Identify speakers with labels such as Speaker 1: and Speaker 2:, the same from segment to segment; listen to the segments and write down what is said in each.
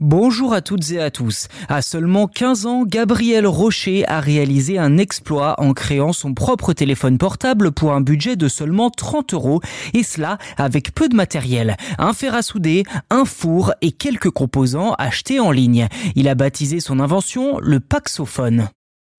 Speaker 1: Bonjour à toutes et à tous. À seulement 15 ans, Gabriel Rocher a réalisé un exploit en créant son propre téléphone portable pour un budget de seulement 30 euros et cela avec peu de matériel. Un fer à souder, un four et quelques composants achetés en ligne. Il a baptisé son invention le Paxophone.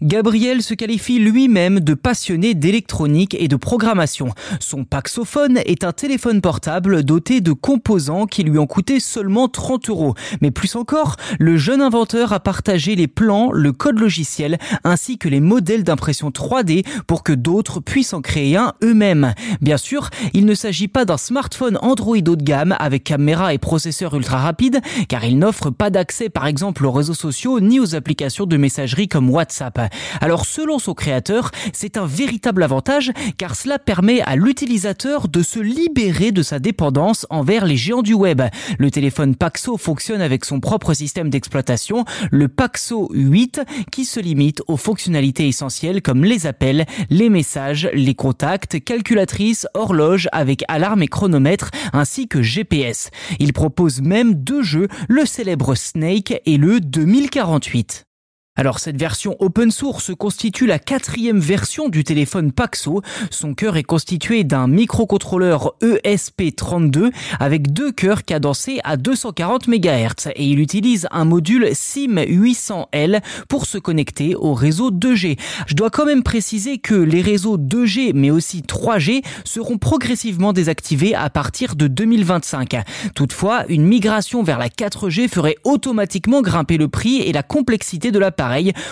Speaker 1: Gabriel se qualifie lui-même de passionné d'électronique et de programmation. Son Paxophone est un téléphone portable doté de composants qui lui ont coûté seulement 30 euros. Mais plus encore, le jeune inventeur a partagé les plans, le code logiciel ainsi que les modèles d'impression 3D pour que d'autres puissent en créer un eux-mêmes. Bien sûr, il ne s'agit pas d'un smartphone Android haut de gamme avec caméra et processeur ultra rapide car il n'offre pas d'accès par exemple aux réseaux sociaux ni aux applications de messagerie comme WhatsApp. Alors selon son créateur, c'est un véritable avantage car cela permet à l'utilisateur de se libérer de sa dépendance envers les géants du web. Le téléphone Paxo fonctionne avec son propre système d'exploitation, le Paxo 8, qui se limite aux fonctionnalités essentielles comme les appels, les messages, les contacts, calculatrice, horloge avec alarme et chronomètre ainsi que GPS. Il propose même deux jeux, le célèbre Snake et le 2048. Alors cette version open source constitue la quatrième version du téléphone Paxo. Son cœur est constitué d'un microcontrôleur ESP32 avec deux cœurs cadencés à 240 MHz et il utilise un module SIM800L pour se connecter au réseau 2G. Je dois quand même préciser que les réseaux 2G mais aussi 3G seront progressivement désactivés à partir de 2025. Toutefois, une migration vers la 4G ferait automatiquement grimper le prix et la complexité de la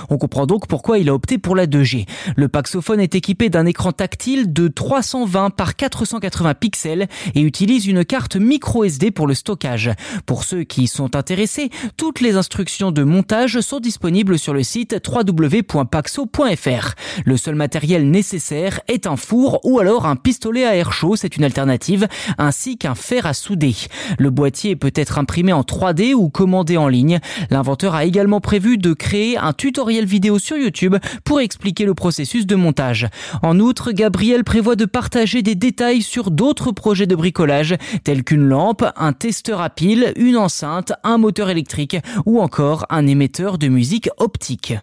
Speaker 1: on comprend donc pourquoi il a opté pour la 2G. Le Paxophone est équipé d'un écran tactile de 320 par 480 pixels et utilise une carte micro SD pour le stockage. Pour ceux qui sont intéressés, toutes les instructions de montage sont disponibles sur le site www.paxo.fr. Le seul matériel nécessaire est un four ou alors un pistolet à air chaud, c'est une alternative, ainsi qu'un fer à souder. Le boîtier peut être imprimé en 3D ou commandé en ligne. L'inventeur a également prévu de créer un tutoriel vidéo sur YouTube pour expliquer le processus de montage. En outre, Gabriel prévoit de partager des détails sur d'autres projets de bricolage tels qu'une lampe, un testeur à pile, une enceinte, un moteur électrique ou encore un émetteur de musique optique.